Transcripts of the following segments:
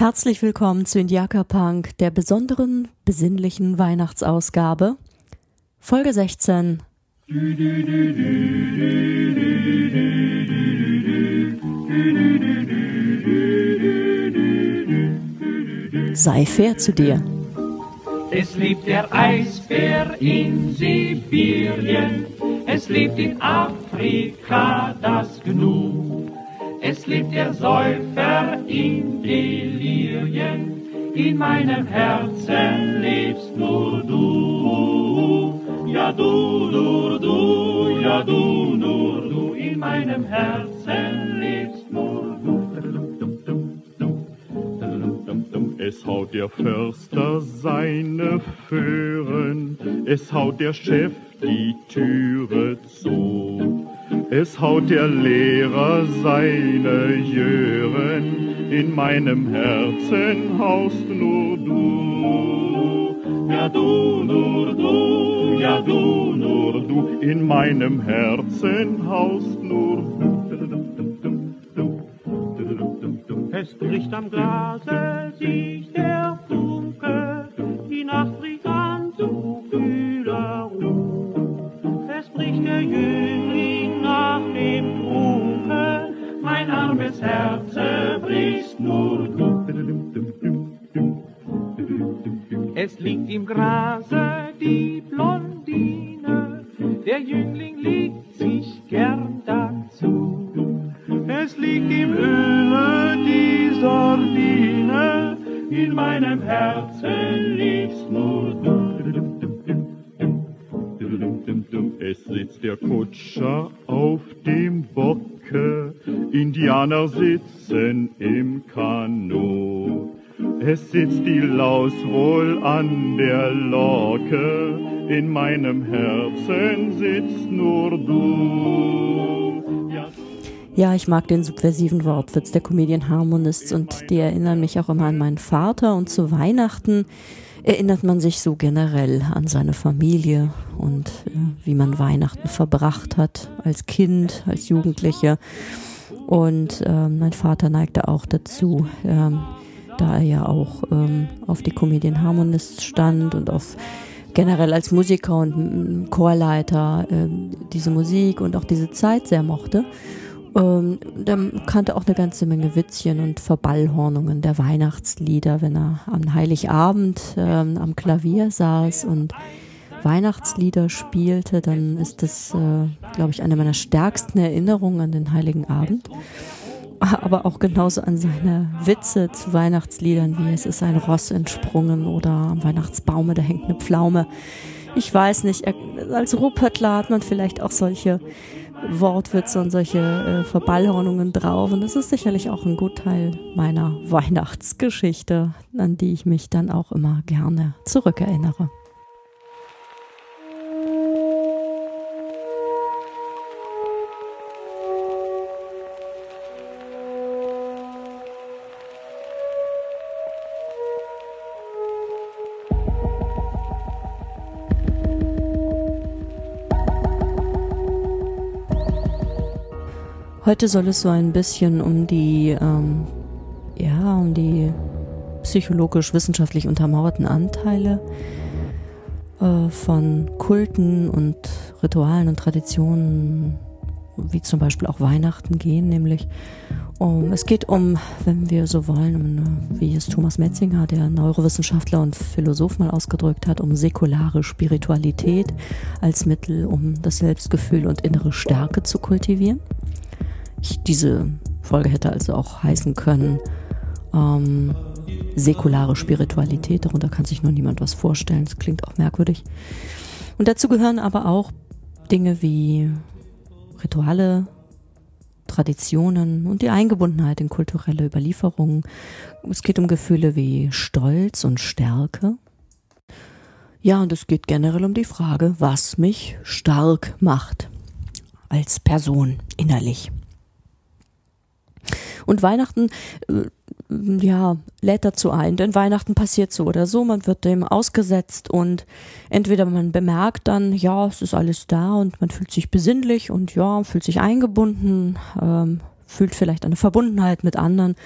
Herzlich willkommen zu Indiaka Punk, der besonderen, besinnlichen Weihnachtsausgabe. Folge 16. Sei fair zu dir. Es lebt der Eisbär in Sibirien, es lebt in Afrika das Gnu. Es lebt der Säufer in Delirien, in meinem Herzen lebst nur du. Ja du, nur du, ja du, nur du, in meinem Herzen lebst nur du. Es haut der Förster seine Föhren, es haut der Chef die Türe zu. Es haut der Lehrer seine Jören, in meinem Herzen haust nur du. Ja du, nur du, ja du, nur du, in meinem Herzen haust nur du. Es bricht am Glase sich armes Herz brichst nur du. Es liegt im Grase die Blondine, der Jüngling legt sich gern dazu. Es liegt im Öle die Sardine, in meinem Herzen liegst nur du. Es sitzt der Kutscher auf dem Bocke, Indianer sitzen im Kanu. Es sitzt die Laus wohl an der Lorke, in meinem Herzen sitzt nur du. Ja, ich mag den subversiven Wortwitz der Comedian Harmonists und die erinnern mich auch immer an meinen Vater und zu Weihnachten erinnert man sich so generell an seine Familie und äh, wie man Weihnachten verbracht hat als Kind, als Jugendliche. Und ähm, mein Vater neigte auch dazu, ähm, da er ja auch ähm, auf die Comedian Harmonists stand und auf generell als Musiker und Chorleiter ähm, diese Musik und auch diese Zeit sehr mochte. Ähm, der kannte auch eine ganze Menge Witzchen und Verballhornungen der Weihnachtslieder, wenn er am Heiligabend ähm, am Klavier saß und Weihnachtslieder spielte, dann ist das, äh, glaube ich, eine meiner stärksten Erinnerungen an den Heiligen Abend. Aber auch genauso an seine Witze zu Weihnachtsliedern, wie es ist ein Ross entsprungen oder am Weihnachtsbaume, da hängt eine Pflaume. Ich weiß nicht, als Ruhrpöttler hat man vielleicht auch solche Wortwitze und solche äh, Verballhornungen drauf. Und das ist sicherlich auch ein Gutteil meiner Weihnachtsgeschichte, an die ich mich dann auch immer gerne zurückerinnere. Heute soll es so ein bisschen um die, ähm, ja, um die psychologisch-wissenschaftlich untermauerten Anteile äh, von Kulten und Ritualen und Traditionen, wie zum Beispiel auch Weihnachten gehen, nämlich um, es geht um, wenn wir so wollen, um, wie es Thomas Metzinger, der Neurowissenschaftler und Philosoph mal ausgedrückt hat, um säkulare Spiritualität als Mittel, um das Selbstgefühl und innere Stärke zu kultivieren. Ich, diese Folge hätte also auch heißen können, ähm, säkulare Spiritualität, darunter kann sich nur niemand was vorstellen, das klingt auch merkwürdig. Und dazu gehören aber auch Dinge wie Rituale, Traditionen und die Eingebundenheit in kulturelle Überlieferungen. Es geht um Gefühle wie Stolz und Stärke. Ja, und es geht generell um die Frage, was mich stark macht als Person innerlich. Und Weihnachten, äh, ja, lädt dazu ein, denn Weihnachten passiert so oder so, man wird dem ausgesetzt und entweder man bemerkt dann, ja, es ist alles da und man fühlt sich besinnlich und ja, fühlt sich eingebunden, ähm, fühlt vielleicht eine Verbundenheit mit anderen.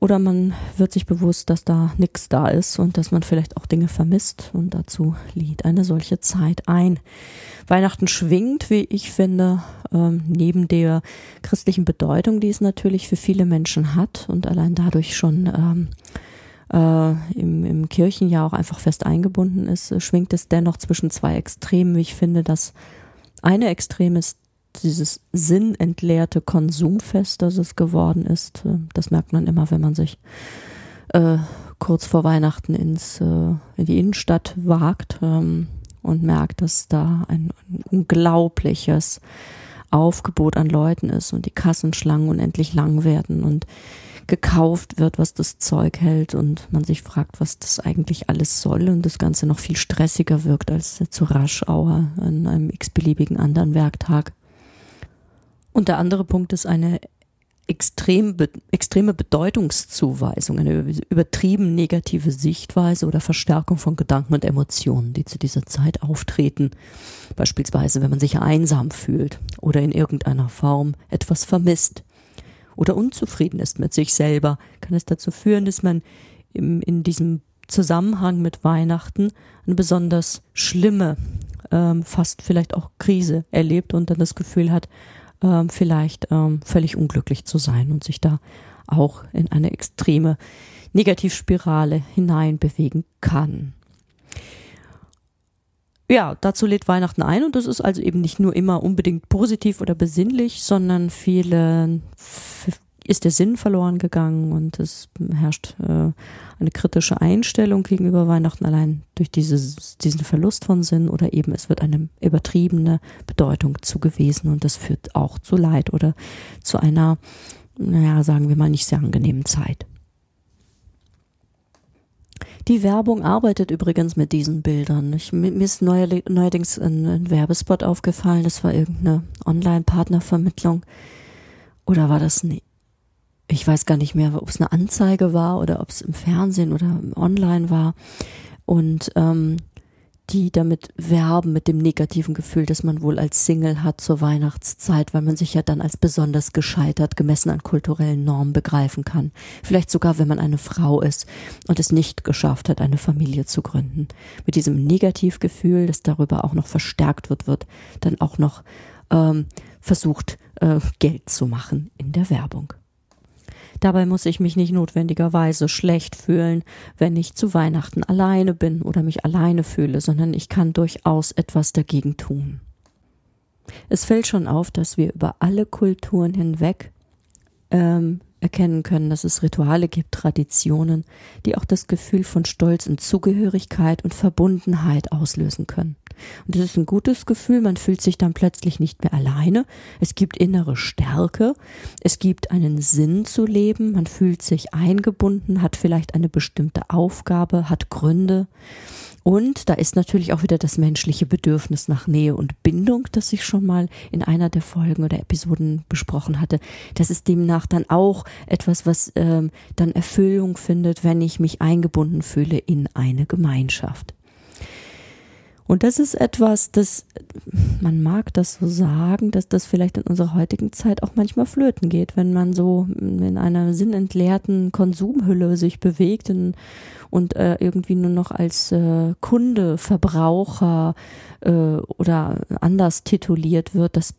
Oder man wird sich bewusst, dass da nichts da ist und dass man vielleicht auch Dinge vermisst und dazu lädt eine solche Zeit ein. Weihnachten schwingt, wie ich finde, ähm, neben der christlichen Bedeutung, die es natürlich für viele Menschen hat und allein dadurch schon ähm, äh, im, im Kirchenjahr auch einfach fest eingebunden ist, schwingt es dennoch zwischen zwei Extremen. Ich finde, dass eine Extrem ist dieses sinnentleerte Konsumfest, das es geworden ist. Äh, das merkt man immer, wenn man sich äh, kurz vor Weihnachten ins, äh, in die Innenstadt wagt ähm, und merkt, dass da ein, ein unglaubliches Aufgebot an Leuten ist und die Kassenschlangen unendlich lang werden und gekauft wird, was das Zeug hält und man sich fragt, was das eigentlich alles soll und das Ganze noch viel stressiger wirkt als zu Raschauer an einem x-beliebigen anderen Werktag. Und der andere Punkt ist eine extrem, extreme Bedeutungszuweisung, eine übertrieben negative Sichtweise oder Verstärkung von Gedanken und Emotionen, die zu dieser Zeit auftreten. Beispielsweise, wenn man sich einsam fühlt oder in irgendeiner Form etwas vermisst oder unzufrieden ist mit sich selber, kann es dazu führen, dass man im, in diesem Zusammenhang mit Weihnachten eine besonders schlimme, ähm, fast vielleicht auch Krise erlebt und dann das Gefühl hat, ähm, vielleicht ähm, völlig unglücklich zu sein und sich da auch in eine extreme Negativspirale hineinbewegen kann. Ja, dazu lädt Weihnachten ein und das ist also eben nicht nur immer unbedingt positiv oder besinnlich, sondern viele ist der Sinn verloren gegangen und es herrscht äh, eine kritische Einstellung gegenüber Weihnachten allein durch dieses, diesen Verlust von Sinn oder eben es wird eine übertriebene Bedeutung zugewiesen und das führt auch zu Leid oder zu einer, naja, sagen wir mal, nicht sehr angenehmen Zeit. Die Werbung arbeitet übrigens mit diesen Bildern. Ich, mir ist neuerdings ein, ein Werbespot aufgefallen, das war irgendeine Online-Partnervermittlung. Oder war das eine ich weiß gar nicht mehr, ob es eine Anzeige war oder ob es im Fernsehen oder online war. Und ähm, die damit werben mit dem negativen Gefühl, dass man wohl als Single hat zur Weihnachtszeit, weil man sich ja dann als besonders gescheitert, gemessen an kulturellen Normen begreifen kann. Vielleicht sogar, wenn man eine Frau ist und es nicht geschafft hat, eine Familie zu gründen. Mit diesem Negativgefühl, das darüber auch noch verstärkt wird, wird dann auch noch ähm, versucht, äh, Geld zu machen in der Werbung. Dabei muss ich mich nicht notwendigerweise schlecht fühlen, wenn ich zu Weihnachten alleine bin oder mich alleine fühle, sondern ich kann durchaus etwas dagegen tun. Es fällt schon auf, dass wir über alle Kulturen hinweg ähm, erkennen können, dass es Rituale gibt, Traditionen, die auch das Gefühl von Stolz und Zugehörigkeit und Verbundenheit auslösen können. Und das ist ein gutes Gefühl, man fühlt sich dann plötzlich nicht mehr alleine. Es gibt innere Stärke, es gibt einen Sinn zu leben, man fühlt sich eingebunden, hat vielleicht eine bestimmte Aufgabe, hat Gründe. Und da ist natürlich auch wieder das menschliche Bedürfnis nach Nähe und Bindung, das ich schon mal in einer der Folgen oder Episoden besprochen hatte. Das ist demnach dann auch etwas, was ähm, dann Erfüllung findet, wenn ich mich eingebunden fühle in eine Gemeinschaft. Und das ist etwas, das, man mag das so sagen, dass das vielleicht in unserer heutigen Zeit auch manchmal flöten geht, wenn man so in einer sinnentleerten Konsumhülle sich bewegt und, und äh, irgendwie nur noch als äh, Kunde, Verbraucher äh, oder anders tituliert wird. Das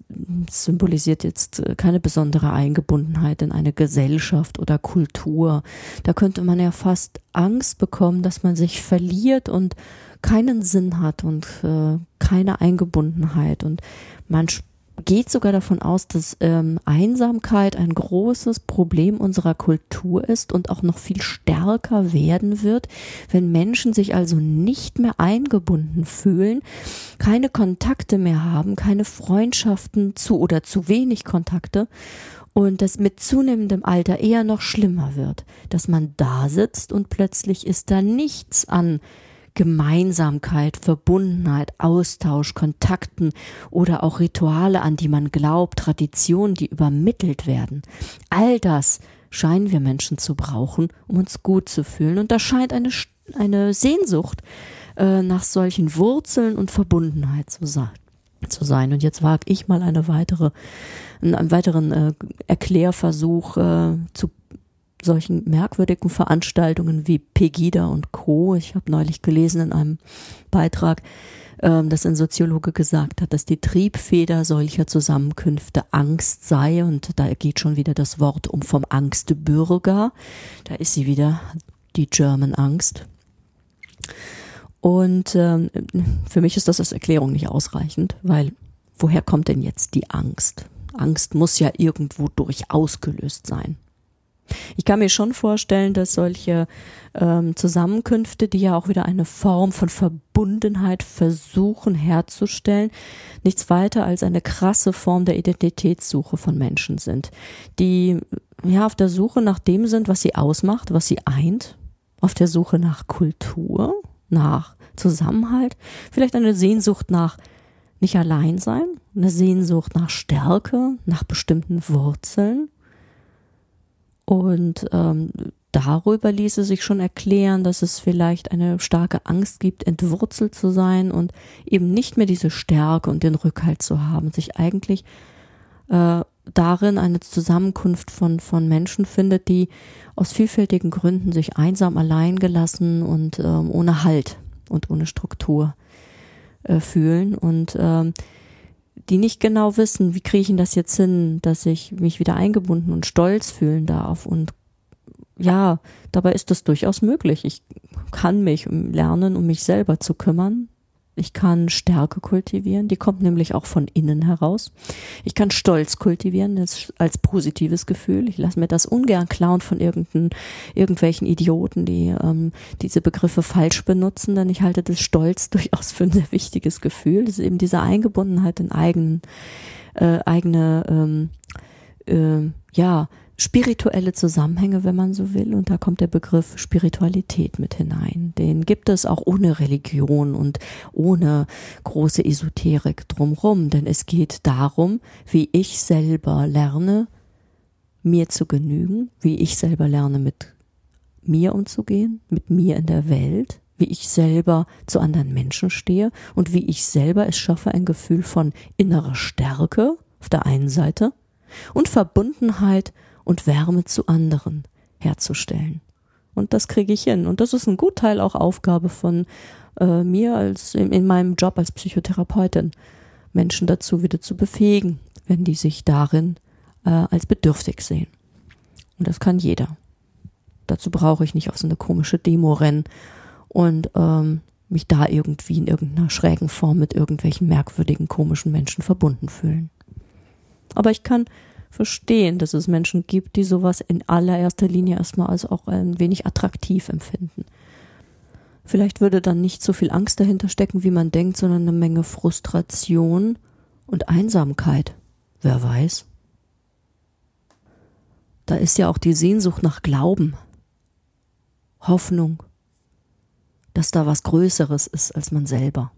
symbolisiert jetzt keine besondere Eingebundenheit in eine Gesellschaft oder Kultur. Da könnte man ja fast Angst bekommen, dass man sich verliert und keinen Sinn hat und äh, keine Eingebundenheit. Und man geht sogar davon aus, dass ähm, Einsamkeit ein großes Problem unserer Kultur ist und auch noch viel stärker werden wird, wenn Menschen sich also nicht mehr eingebunden fühlen, keine Kontakte mehr haben, keine Freundschaften zu oder zu wenig Kontakte und das mit zunehmendem Alter eher noch schlimmer wird, dass man da sitzt und plötzlich ist da nichts an Gemeinsamkeit, Verbundenheit, Austausch, Kontakten oder auch Rituale, an die man glaubt, Traditionen, die übermittelt werden. All das scheinen wir Menschen zu brauchen, um uns gut zu fühlen. Und da scheint eine, eine Sehnsucht äh, nach solchen Wurzeln und Verbundenheit zu sein zu sein. Und jetzt wage ich mal eine weitere, einen weiteren äh, Erklärversuch äh, zu solchen merkwürdigen Veranstaltungen wie Pegida und Co. Ich habe neulich gelesen in einem Beitrag, ähm, dass ein Soziologe gesagt hat, dass die Triebfeder solcher Zusammenkünfte Angst sei. Und da geht schon wieder das Wort um vom Angstbürger. Da ist sie wieder, die German Angst. Und ähm, für mich ist das als Erklärung nicht ausreichend, weil woher kommt denn jetzt die Angst? Angst muss ja irgendwo durch ausgelöst sein. Ich kann mir schon vorstellen, dass solche ähm, Zusammenkünfte, die ja auch wieder eine Form von Verbundenheit versuchen herzustellen, nichts weiter als eine krasse Form der Identitätssuche von Menschen sind, die ja auf der Suche nach dem sind, was sie ausmacht, was sie eint, auf der Suche nach Kultur, nach Zusammenhalt, vielleicht eine Sehnsucht nach nicht allein sein, eine Sehnsucht nach Stärke, nach bestimmten Wurzeln. Und ähm, darüber ließe sich schon erklären, dass es vielleicht eine starke Angst gibt, entwurzelt zu sein und eben nicht mehr diese Stärke und den Rückhalt zu haben, sich eigentlich äh, darin eine Zusammenkunft von, von Menschen findet, die aus vielfältigen Gründen sich einsam allein gelassen und ähm, ohne Halt und ohne Struktur äh, fühlen. Und ähm, die nicht genau wissen, wie kriege ich das jetzt hin, dass ich mich wieder eingebunden und stolz fühlen darf. Und ja, dabei ist es durchaus möglich. Ich kann mich lernen, um mich selber zu kümmern, ich kann Stärke kultivieren, die kommt nämlich auch von innen heraus. Ich kann Stolz kultivieren als, als positives Gefühl. Ich lasse mir das ungern klauen von irgendein, irgendwelchen Idioten, die ähm, diese Begriffe falsch benutzen, denn ich halte das Stolz durchaus für ein sehr wichtiges Gefühl. Das ist eben diese Eingebundenheit in eigenen, äh, eigene, ähm, äh, ja, spirituelle Zusammenhänge, wenn man so will. Und da kommt der Begriff Spiritualität mit hinein. Den gibt es auch ohne Religion und ohne große Esoterik drumrum. Denn es geht darum, wie ich selber lerne, mir zu genügen, wie ich selber lerne, mit mir umzugehen, mit mir in der Welt, wie ich selber zu anderen Menschen stehe und wie ich selber es schaffe, ein Gefühl von innerer Stärke auf der einen Seite und Verbundenheit und Wärme zu anderen herzustellen. Und das kriege ich hin. Und das ist ein Gutteil auch Aufgabe von äh, mir als in, in meinem Job als Psychotherapeutin, Menschen dazu wieder zu befähigen, wenn die sich darin äh, als bedürftig sehen. Und das kann jeder. Dazu brauche ich nicht auf so eine komische Demo rennen und ähm, mich da irgendwie in irgendeiner schrägen Form mit irgendwelchen merkwürdigen, komischen Menschen verbunden fühlen. Aber ich kann verstehen, dass es Menschen gibt, die sowas in allererster Linie erstmal als auch ein wenig attraktiv empfinden. Vielleicht würde dann nicht so viel Angst dahinter stecken, wie man denkt, sondern eine Menge Frustration und Einsamkeit. Wer weiß? Da ist ja auch die Sehnsucht nach Glauben, Hoffnung, dass da was Größeres ist als man selber.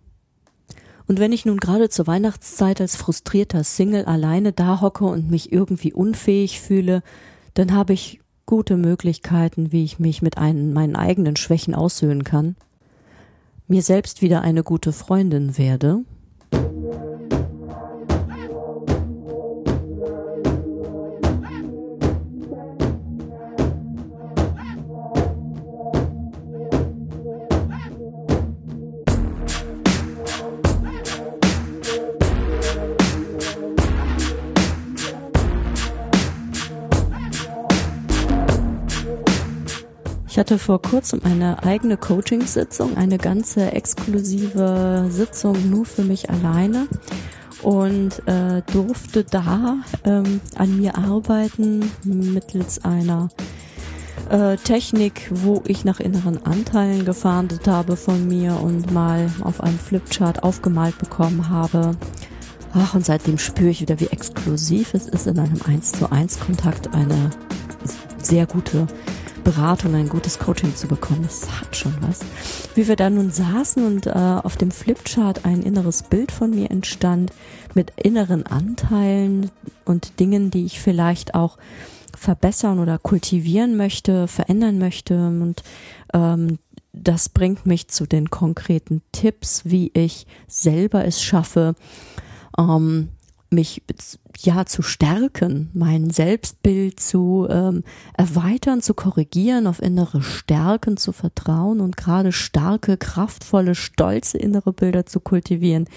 Und wenn ich nun gerade zur Weihnachtszeit als frustrierter Single alleine da hocke und mich irgendwie unfähig fühle, dann habe ich gute Möglichkeiten, wie ich mich mit einen, meinen eigenen Schwächen aussöhnen kann, mir selbst wieder eine gute Freundin werde hatte vor kurzem eine eigene Coaching-Sitzung, eine ganze exklusive Sitzung nur für mich alleine und äh, durfte da ähm, an mir arbeiten mittels einer äh, Technik, wo ich nach inneren Anteilen gefahndet habe von mir und mal auf einem Flipchart aufgemalt bekommen habe. Ach, und seitdem spüre ich wieder, wie exklusiv es ist, in einem 1 zu 1 Kontakt eine sehr gute Beratung, ein gutes Coaching zu bekommen. Das hat schon was. Wie wir da nun saßen und äh, auf dem Flipchart ein inneres Bild von mir entstand mit inneren Anteilen und Dingen, die ich vielleicht auch verbessern oder kultivieren möchte, verändern möchte und ähm, das bringt mich zu den konkreten Tipps, wie ich selber es schaffe, ähm, mich ja zu stärken, mein Selbstbild zu ähm, erweitern, zu korrigieren, auf innere Stärken zu vertrauen und gerade starke, kraftvolle, stolze innere Bilder zu kultivieren,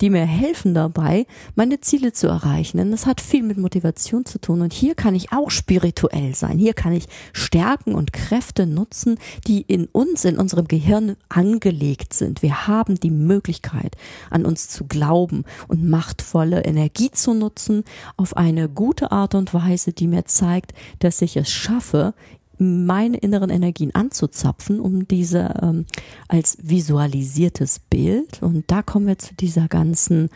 die mir helfen dabei, meine Ziele zu erreichen. Denn das hat viel mit Motivation zu tun. Und hier kann ich auch spirituell sein. Hier kann ich Stärken und Kräfte nutzen, die in uns, in unserem Gehirn angelegt sind. Wir haben die Möglichkeit, an uns zu glauben und machtvolle Energie zu nutzen auf eine gute Art und Weise, die mir zeigt, dass ich es schaffe, meine inneren Energien anzuzapfen, um diese ähm, als visualisiertes Bild. Und da kommen wir zu dieser ganzen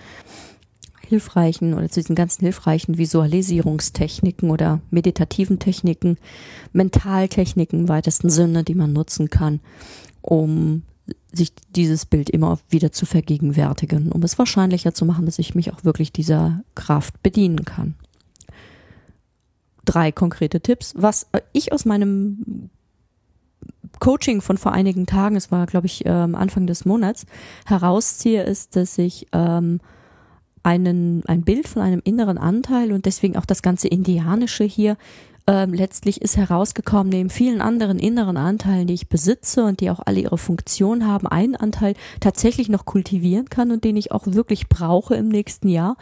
hilfreichen oder zu diesen ganzen hilfreichen Visualisierungstechniken oder meditativen Techniken, Mentaltechniken im weitesten Sinne, die man nutzen kann, um sich dieses Bild immer wieder zu vergegenwärtigen, um es wahrscheinlicher zu machen, dass ich mich auch wirklich dieser Kraft bedienen kann. Drei konkrete Tipps, was ich aus meinem Coaching von vor einigen Tagen, es war glaube ich ähm, Anfang des Monats, herausziehe, ist, dass ich ähm, einen, ein Bild von einem inneren Anteil und deswegen auch das ganze Indianische hier ähm, letztlich ist herausgekommen, neben vielen anderen inneren Anteilen, die ich besitze und die auch alle ihre Funktion haben, einen Anteil tatsächlich noch kultivieren kann und den ich auch wirklich brauche im nächsten Jahr.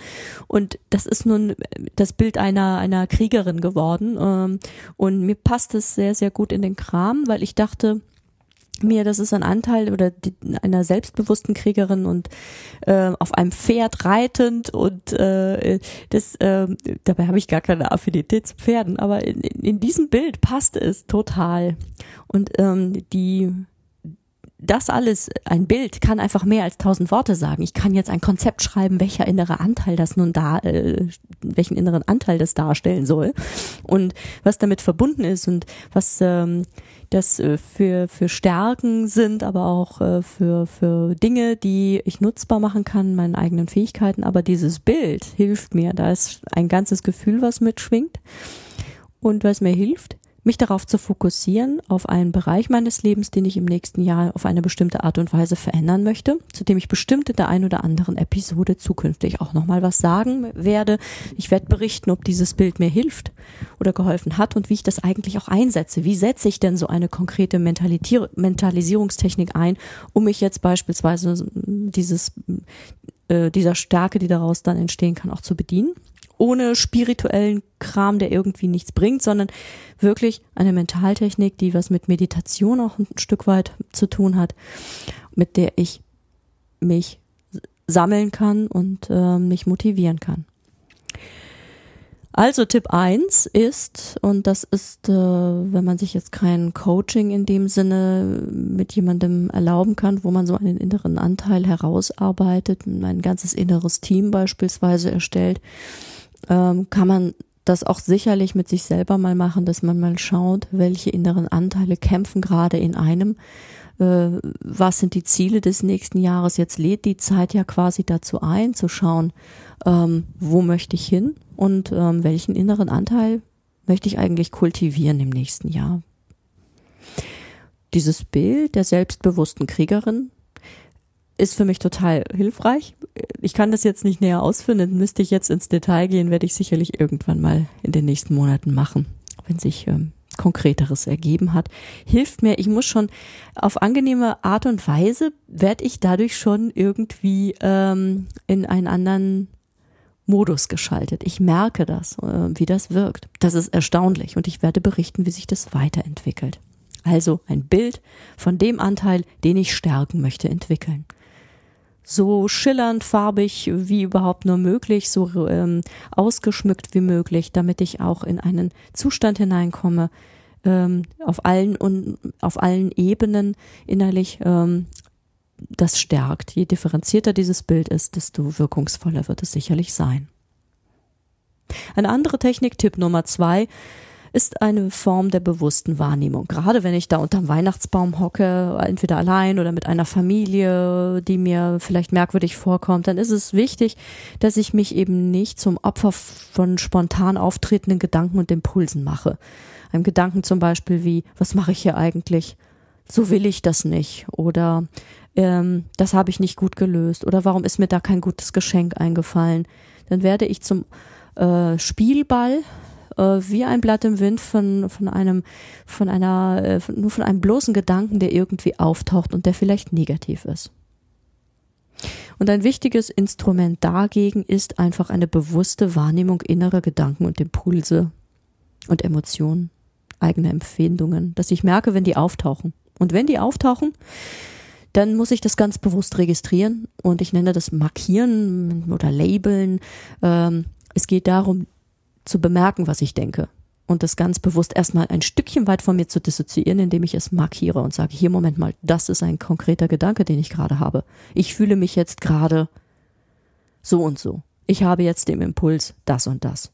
Und das ist nun das Bild einer, einer Kriegerin geworden. Ähm, und mir passt es sehr, sehr gut in den Kram, weil ich dachte, mir, das ist ein Anteil oder die, einer selbstbewussten Kriegerin und äh, auf einem Pferd reitend und äh, das äh, dabei habe ich gar keine Affinität zu Pferden, aber in, in diesem Bild passt es total und ähm, die das alles, ein Bild kann einfach mehr als tausend Worte sagen. Ich kann jetzt ein Konzept schreiben, welcher innere Anteil das nun da, äh, welchen inneren Anteil das darstellen soll und was damit verbunden ist und was ähm, das äh, für, für Stärken sind, aber auch äh, für, für Dinge, die ich nutzbar machen kann, meinen eigenen Fähigkeiten. Aber dieses Bild hilft mir. Da ist ein ganzes Gefühl, was mitschwingt und was mir hilft, mich darauf zu fokussieren, auf einen Bereich meines Lebens, den ich im nächsten Jahr auf eine bestimmte Art und Weise verändern möchte, zu dem ich bestimmt in der ein oder anderen Episode zukünftig auch nochmal was sagen werde. Ich werde berichten, ob dieses Bild mir hilft oder geholfen hat und wie ich das eigentlich auch einsetze. Wie setze ich denn so eine konkrete Mentalisierungstechnik ein, um mich jetzt beispielsweise dieses, äh, dieser Stärke, die daraus dann entstehen kann, auch zu bedienen? Ohne spirituellen Kram, der irgendwie nichts bringt, sondern wirklich eine Mentaltechnik, die was mit Meditation auch ein Stück weit zu tun hat, mit der ich mich sammeln kann und äh, mich motivieren kann. Also Tipp eins ist, und das ist, äh, wenn man sich jetzt kein Coaching in dem Sinne mit jemandem erlauben kann, wo man so einen inneren Anteil herausarbeitet, ein ganzes inneres Team beispielsweise erstellt, ähm, kann man das auch sicherlich mit sich selber mal machen, dass man mal schaut, welche inneren Anteile kämpfen gerade in einem. Äh, was sind die Ziele des nächsten Jahres? Jetzt lädt die Zeit ja quasi dazu ein, zu schauen, ähm, wo möchte ich hin und ähm, welchen inneren Anteil möchte ich eigentlich kultivieren im nächsten Jahr. Dieses Bild der selbstbewussten Kriegerin ist für mich total hilfreich. Ich kann das jetzt nicht näher ausführen, müsste ich jetzt ins Detail gehen, werde ich sicherlich irgendwann mal in den nächsten Monaten machen, wenn sich ähm, Konkreteres ergeben hat. Hilft mir, ich muss schon auf angenehme Art und Weise, werde ich dadurch schon irgendwie ähm, in einen anderen Modus geschaltet. Ich merke das, äh, wie das wirkt. Das ist erstaunlich und ich werde berichten, wie sich das weiterentwickelt. Also ein Bild von dem Anteil, den ich stärken möchte, entwickeln so schillernd, farbig wie überhaupt nur möglich, so ähm, ausgeschmückt wie möglich, damit ich auch in einen Zustand hineinkomme, ähm, auf allen und auf allen Ebenen innerlich ähm, das stärkt. Je differenzierter dieses Bild ist, desto wirkungsvoller wird es sicherlich sein. Eine andere Technik, Tipp Nummer zwei, ist eine Form der bewussten Wahrnehmung. Gerade wenn ich da unterm Weihnachtsbaum hocke, entweder allein oder mit einer Familie, die mir vielleicht merkwürdig vorkommt, dann ist es wichtig, dass ich mich eben nicht zum Opfer von spontan auftretenden Gedanken und Impulsen mache. Einem Gedanken zum Beispiel wie, was mache ich hier eigentlich? So will ich das nicht. Oder ähm, das habe ich nicht gut gelöst. Oder warum ist mir da kein gutes Geschenk eingefallen? dann werde ich zum äh, Spielball äh, wie ein Blatt im Wind von, von einem, von einer, äh, von, nur von einem bloßen Gedanken, der irgendwie auftaucht und der vielleicht negativ ist. Und ein wichtiges Instrument dagegen ist einfach eine bewusste Wahrnehmung innerer Gedanken und Impulse und Emotionen, eigene Empfindungen, dass ich merke, wenn die auftauchen. Und wenn die auftauchen, dann muss ich das ganz bewusst registrieren und ich nenne das Markieren oder Labeln. Ähm, es geht darum, zu bemerken, was ich denke und das ganz bewusst erstmal ein Stückchen weit von mir zu dissoziieren, indem ich es markiere und sage, hier Moment mal, das ist ein konkreter Gedanke, den ich gerade habe. Ich fühle mich jetzt gerade so und so. Ich habe jetzt den Impuls das und das.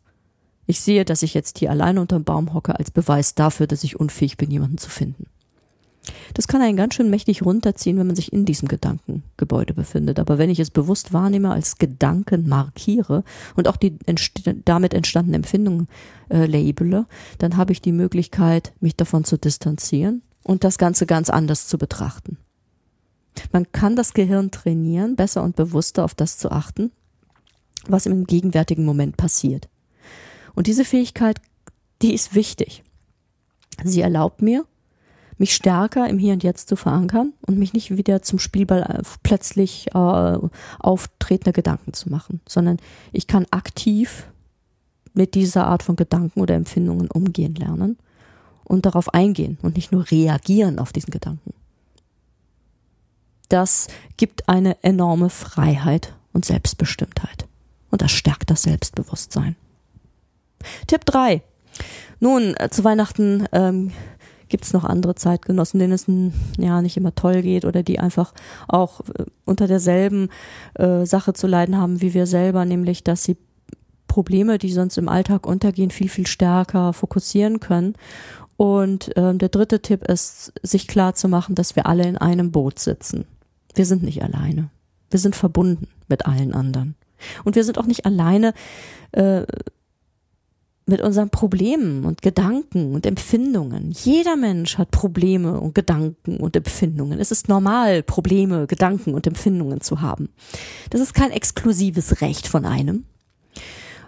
Ich sehe, dass ich jetzt hier alleine unterm Baum hocke als Beweis dafür, dass ich unfähig bin, jemanden zu finden. Das kann einen ganz schön mächtig runterziehen, wenn man sich in diesem Gedankengebäude befindet. Aber wenn ich es bewusst wahrnehme, als Gedanken markiere und auch die entst damit entstandenen Empfindungen äh, labele, dann habe ich die Möglichkeit, mich davon zu distanzieren und das Ganze ganz anders zu betrachten. Man kann das Gehirn trainieren, besser und bewusster auf das zu achten, was im gegenwärtigen Moment passiert. Und diese Fähigkeit, die ist wichtig. Sie erlaubt mir, mich stärker im Hier und Jetzt zu verankern und mich nicht wieder zum Spielball äh, plötzlich äh, auftretender Gedanken zu machen, sondern ich kann aktiv mit dieser Art von Gedanken oder Empfindungen umgehen lernen und darauf eingehen und nicht nur reagieren auf diesen Gedanken. Das gibt eine enorme Freiheit und Selbstbestimmtheit. Und das stärkt das Selbstbewusstsein. Tipp drei. Nun, äh, zu Weihnachten ähm, gibt es noch andere Zeitgenossen, denen es ja nicht immer toll geht oder die einfach auch äh, unter derselben äh, Sache zu leiden haben wie wir selber, nämlich dass sie Probleme, die sonst im Alltag untergehen, viel, viel stärker fokussieren können. Und ähm, der dritte Tipp ist, sich klar zu machen, dass wir alle in einem Boot sitzen. Wir sind nicht alleine. Wir sind verbunden mit allen anderen. Und wir sind auch nicht alleine äh, mit unseren Problemen und Gedanken und Empfindungen. Jeder Mensch hat Probleme und Gedanken und Empfindungen. Es ist normal, Probleme, Gedanken und Empfindungen zu haben. Das ist kein exklusives Recht von einem.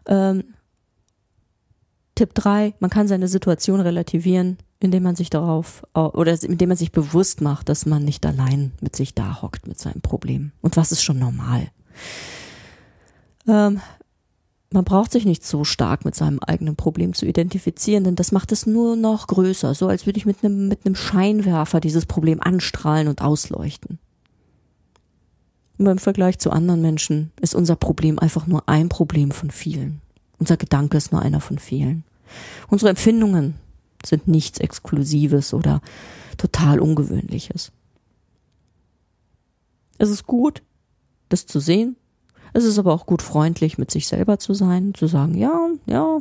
Ähm, Tipp drei: man kann seine Situation relativieren, indem man sich darauf oder indem man sich bewusst macht, dass man nicht allein mit sich da hockt mit seinem Problem. Und was ist schon normal? Ähm, man braucht sich nicht so stark mit seinem eigenen Problem zu identifizieren, denn das macht es nur noch größer, so als würde ich mit einem, mit Scheinwerfer dieses Problem anstrahlen und ausleuchten. Und im Vergleich zu anderen Menschen ist unser Problem einfach nur ein Problem von vielen. Unser Gedanke ist nur einer von vielen. Unsere Empfindungen sind nichts Exklusives oder total Ungewöhnliches. Es ist gut, das zu sehen, es ist aber auch gut freundlich, mit sich selber zu sein, zu sagen, ja, ja,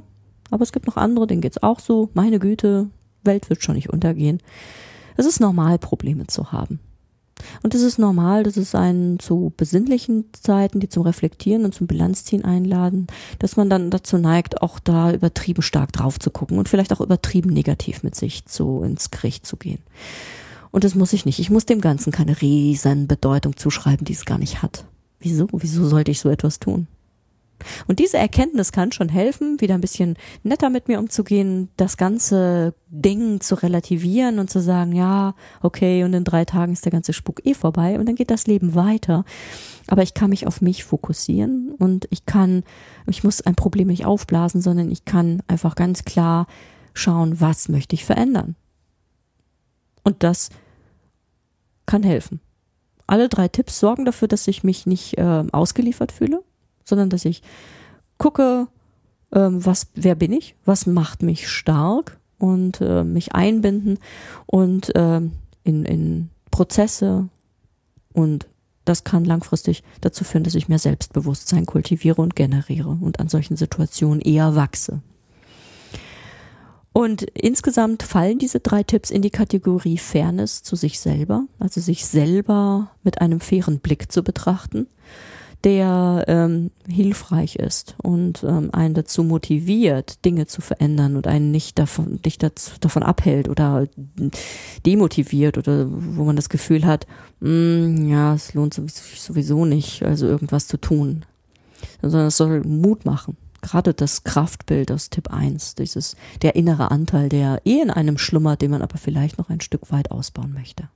aber es gibt noch andere, denen geht's auch so. Meine Güte, Welt wird schon nicht untergehen. Es ist normal, Probleme zu haben. Und es ist normal, dass es einen zu besinnlichen Zeiten, die zum Reflektieren und zum Bilanzziehen einladen, dass man dann dazu neigt, auch da übertrieben stark drauf zu gucken und vielleicht auch übertrieben negativ mit sich zu ins Gericht zu gehen. Und das muss ich nicht. Ich muss dem Ganzen keine riesen Bedeutung zuschreiben, die es gar nicht hat. Wieso? Wieso sollte ich so etwas tun? Und diese Erkenntnis kann schon helfen, wieder ein bisschen netter mit mir umzugehen, das ganze Ding zu relativieren und zu sagen, ja, okay, und in drei Tagen ist der ganze Spuk eh vorbei und dann geht das Leben weiter. Aber ich kann mich auf mich fokussieren und ich kann, ich muss ein Problem nicht aufblasen, sondern ich kann einfach ganz klar schauen, was möchte ich verändern. Und das kann helfen alle drei Tipps sorgen dafür, dass ich mich nicht äh, ausgeliefert fühle, sondern dass ich gucke, äh, was, wer bin ich, was macht mich stark und äh, mich einbinden und äh, in, in Prozesse und das kann langfristig dazu führen, dass ich mehr Selbstbewusstsein kultiviere und generiere und an solchen Situationen eher wachse. Und insgesamt fallen diese drei Tipps in die Kategorie Fairness zu sich selber, also sich selber mit einem fairen Blick zu betrachten, der ähm, hilfreich ist und ähm, einen dazu motiviert, Dinge zu verändern und einen nicht davon, nicht dazu, davon abhält oder demotiviert oder wo man das Gefühl hat, mm, ja, es lohnt sich sowieso nicht, also irgendwas zu tun. sondern es soll Mut machen. Gerade das Kraftbild aus Tipp 1, dieses, der innere Anteil, der eh in einem schlummert, den man aber vielleicht noch ein Stück weit ausbauen möchte.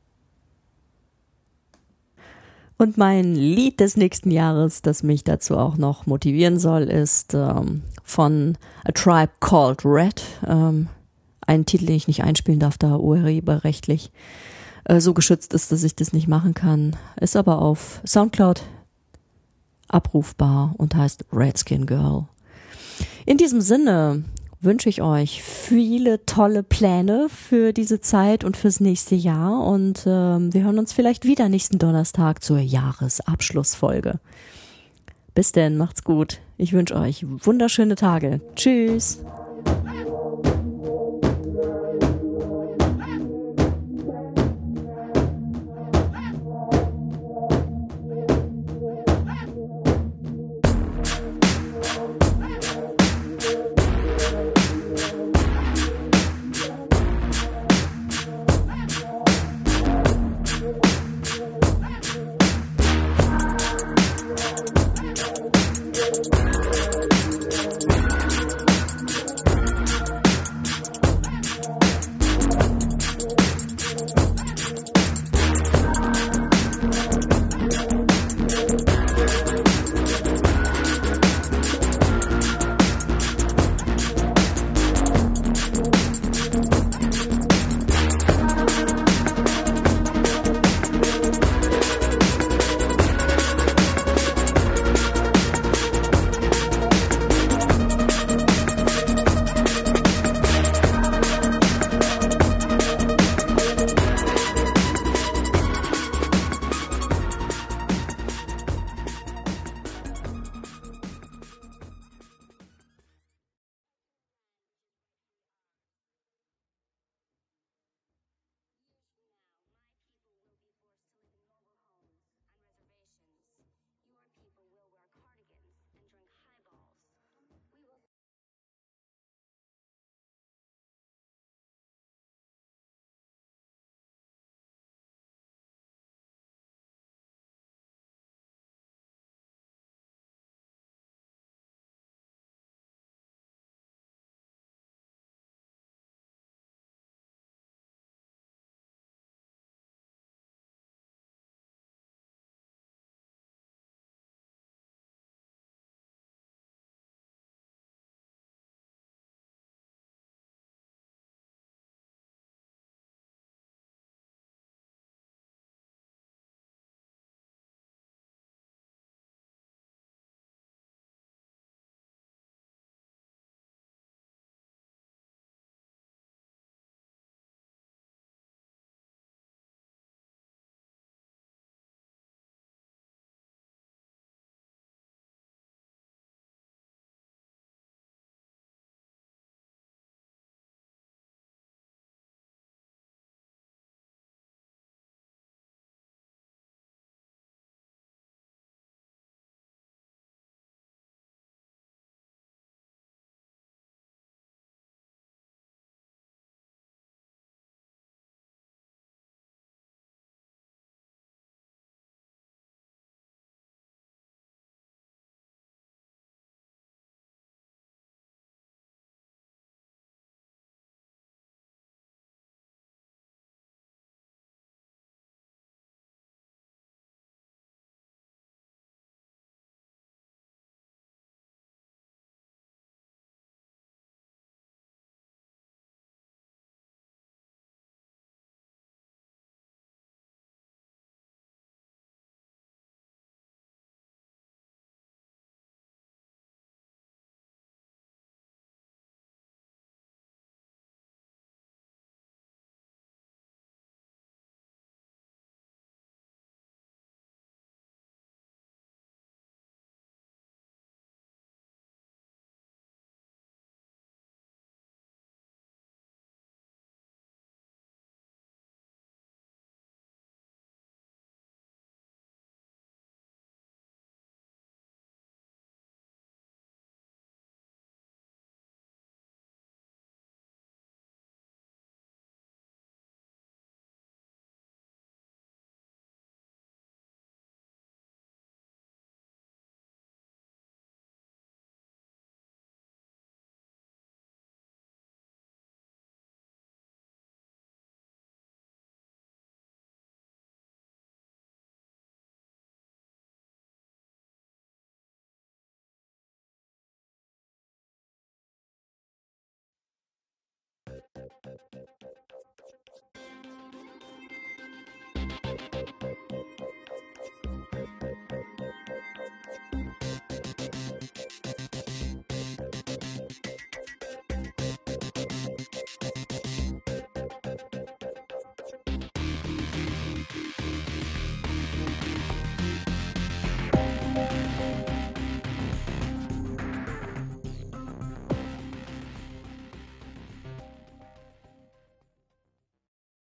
Und mein Lied des nächsten Jahres, das mich dazu auch noch motivieren soll, ist ähm, von A Tribe Called Red. Ähm, ein Titel, den ich nicht einspielen darf, da urheberrechtlich äh, so geschützt ist, dass ich das nicht machen kann. Ist aber auf Soundcloud abrufbar und heißt Redskin Girl. In diesem Sinne wünsche ich euch viele tolle Pläne für diese Zeit und fürs nächste Jahr und ähm, wir hören uns vielleicht wieder nächsten Donnerstag zur Jahresabschlussfolge. Bis denn, macht's gut. Ich wünsche euch wunderschöne Tage. Tschüss.